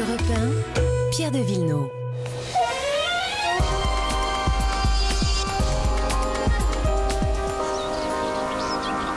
Europe 1, Pierre de Villeneuve.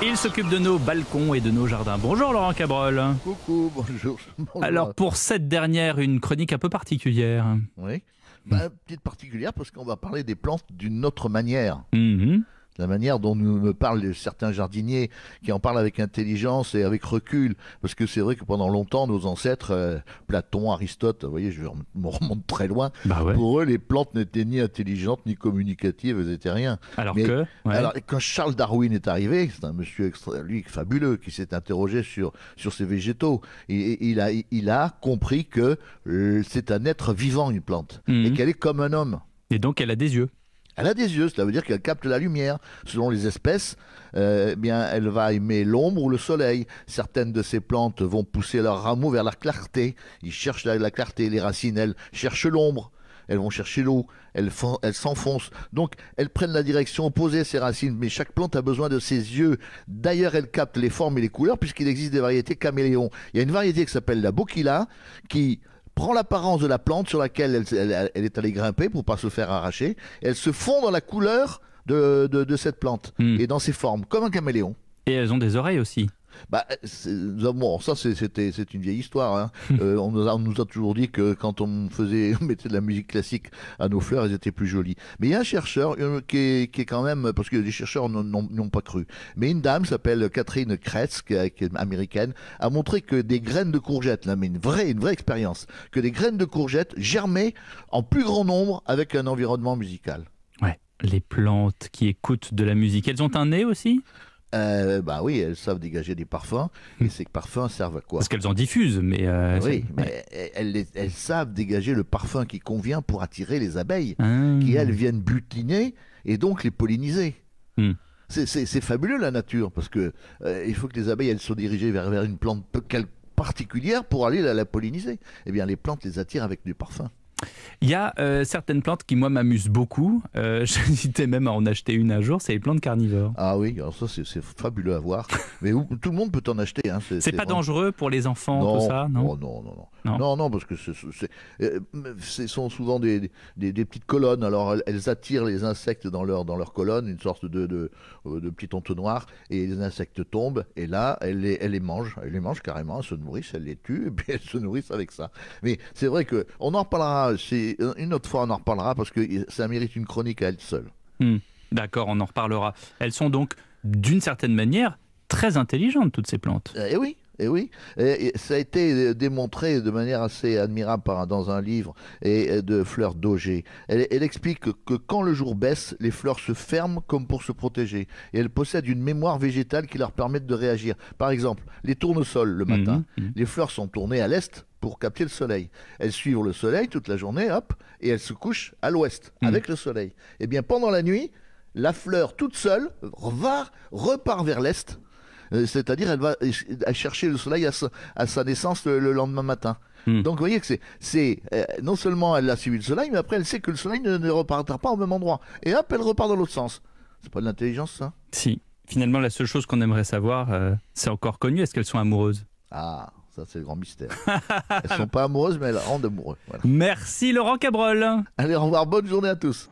Il s'occupe de nos balcons et de nos jardins. Bonjour Laurent Cabrol. Coucou, bonjour. bonjour. Alors pour cette dernière, une chronique un peu particulière. Oui. Bah, petite particulière parce qu'on va parler des plantes d'une autre manière. Mhm. La manière dont nous me parlent certains jardiniers qui en parlent avec intelligence et avec recul. Parce que c'est vrai que pendant longtemps, nos ancêtres, euh, Platon, Aristote, vous voyez, je me remonte très loin. Bah ouais. Pour eux, les plantes n'étaient ni intelligentes ni communicatives, elles étaient rien. Alors Mais- que, ouais. Alors, quand Charles Darwin est arrivé, c'est un monsieur extra, lui fabuleux qui s'est interrogé sur sur ces végétaux. Et, et il a il a compris que euh, c'est un être vivant une plante Mhm. et qu'elle est comme un homme. et donc elle a des yeux. Elle a des yeux, cela veut dire qu'elle capte la lumière. Selon les espèces, euh, eh bien, elle va aimer l'ombre ou le soleil. Certaines de ces plantes vont pousser leurs rameaux vers la clarté. Ils cherchent la, la clarté. Les racines, elles cherchent l'ombre. Elles vont chercher l'eau. Elles, fon- elles s'enfoncent. Donc, elles prennent la direction opposée, ces racines. Mais chaque plante a besoin de ses yeux. D'ailleurs, elle capte les formes et les couleurs puisqu'il existe des variétés caméléons. Il y a une variété qui s'appelle la bokila qui prend l'apparence de la plante sur laquelle elle, elle- elle est allée grimper pour pas se faire arracher. Elle se fond dans la couleur de, de, de cette plante Hmm. et dans ses formes, comme un caméléon. Et elles ont des oreilles aussi. Bah, c'est- bon, ça c'est- c'était c'est une vieille histoire. hein. Euh, on, nous a, on nous a toujours dit que quand on faisait on mettait de la musique classique à nos fleurs, elles étaient plus jolies. Mais il y a un chercheur euh, qui, est, qui est quand même parce que les chercheurs n'ont- pas cru. Mais une dame s'appelle Catherine Kretz, qui, est- qui est américaine, a montré que des graines de courgettes, là, mais une vraie une vraie expérience, que des graines de courgettes germaient en plus grand nombre avec un environnement musical. Ouais. Les plantes qui écoutent de la musique, elles ont un nez aussi? Euh, bah oui, elles savent dégager des parfums. Et ces parfums servent à quoi Parce qu'elles en diffusent, mais... euh, Oui, c'est- mais elles, elles- elles savent dégager le parfum qui convient pour attirer les abeilles, Ah. qui elles viennent butiner et donc les polliniser. Hmm. C'est- fabuleux la nature, parce que euh, il faut que les abeilles elles soient dirigées vers, vers une plante particulière pour aller la, la polliniser. Eh bien, les plantes les attirent avec du parfum. Il y a euh, certaines plantes qui, moi, m'amusent beaucoup. Euh, J'hésitais même à en acheter une un jour, c'est les plantes carnivores. Ah oui, alors ça c'est fabuleux à voir. Mais où- tout le monde peut en acheter. Hein. C'est pas vraiment- dangereux pour les enfants, tout ça, non oh, non, non, non, Non. non, non, parce que ce euh, sont souvent des, des, des petites colonnes. Alors elles, attirent les insectes dans leur dans leur colonne, une sorte de de, euh, de petit entonnoir, et les insectes tombent. Et là, elles les, elles les mangent, elles les mangent carrément, elles se nourrissent, elles les tuent, et puis elles se nourrissent avec ça. Mais c'est vrai que on en reparlera. C'est une autre fois, on en reparlera parce que ça mérite une chronique à elle seule. Hmm. D'accord, on en reparlera. Elles sont donc, d'une certaine manière, très intelligentes, toutes ces plantes. Eh oui, eh oui. Et, et ça a été euh, démontré de manière assez admirable par, dans un livre et, et de Fleur d'Auger. Elle, elle explique que, que quand le jour baisse, les fleurs se ferment comme pour se protéger. Et elles possèdent une mémoire végétale qui leur permet de réagir. Par exemple, les tournesols le matin, Mhm, mhm. les fleurs sont tournées à l'est pour capter le soleil. Elles suivent le soleil toute la journée, hop, et elles se couchent à l'ouest Mhm. avec le soleil. Eh bien, pendant la nuit, la fleur toute seule va, repart vers l'est. Euh, C'est-à-dire, elle va chercher le soleil à sa, à sa naissance le, le lendemain matin. Hmm. Donc, vous voyez que c'est, c'est euh, non seulement elle a suivi le soleil, mais après elle sait que le soleil ne, ne repartira pas au même endroit. Et hop, elle repart dans l'autre sens. C'est pas de l'intelligence, ça? Si. Finalement, la seule chose qu'on aimerait savoir, euh, c'est encore connu, est-ce qu'elles sont amoureuses? Ah, ça c'est le grand mystère. elles sont pas amoureuses, mais elles rendent amoureux. Voilà. Merci Laurent Cabrol Allez, au revoir, bonne journée à tous.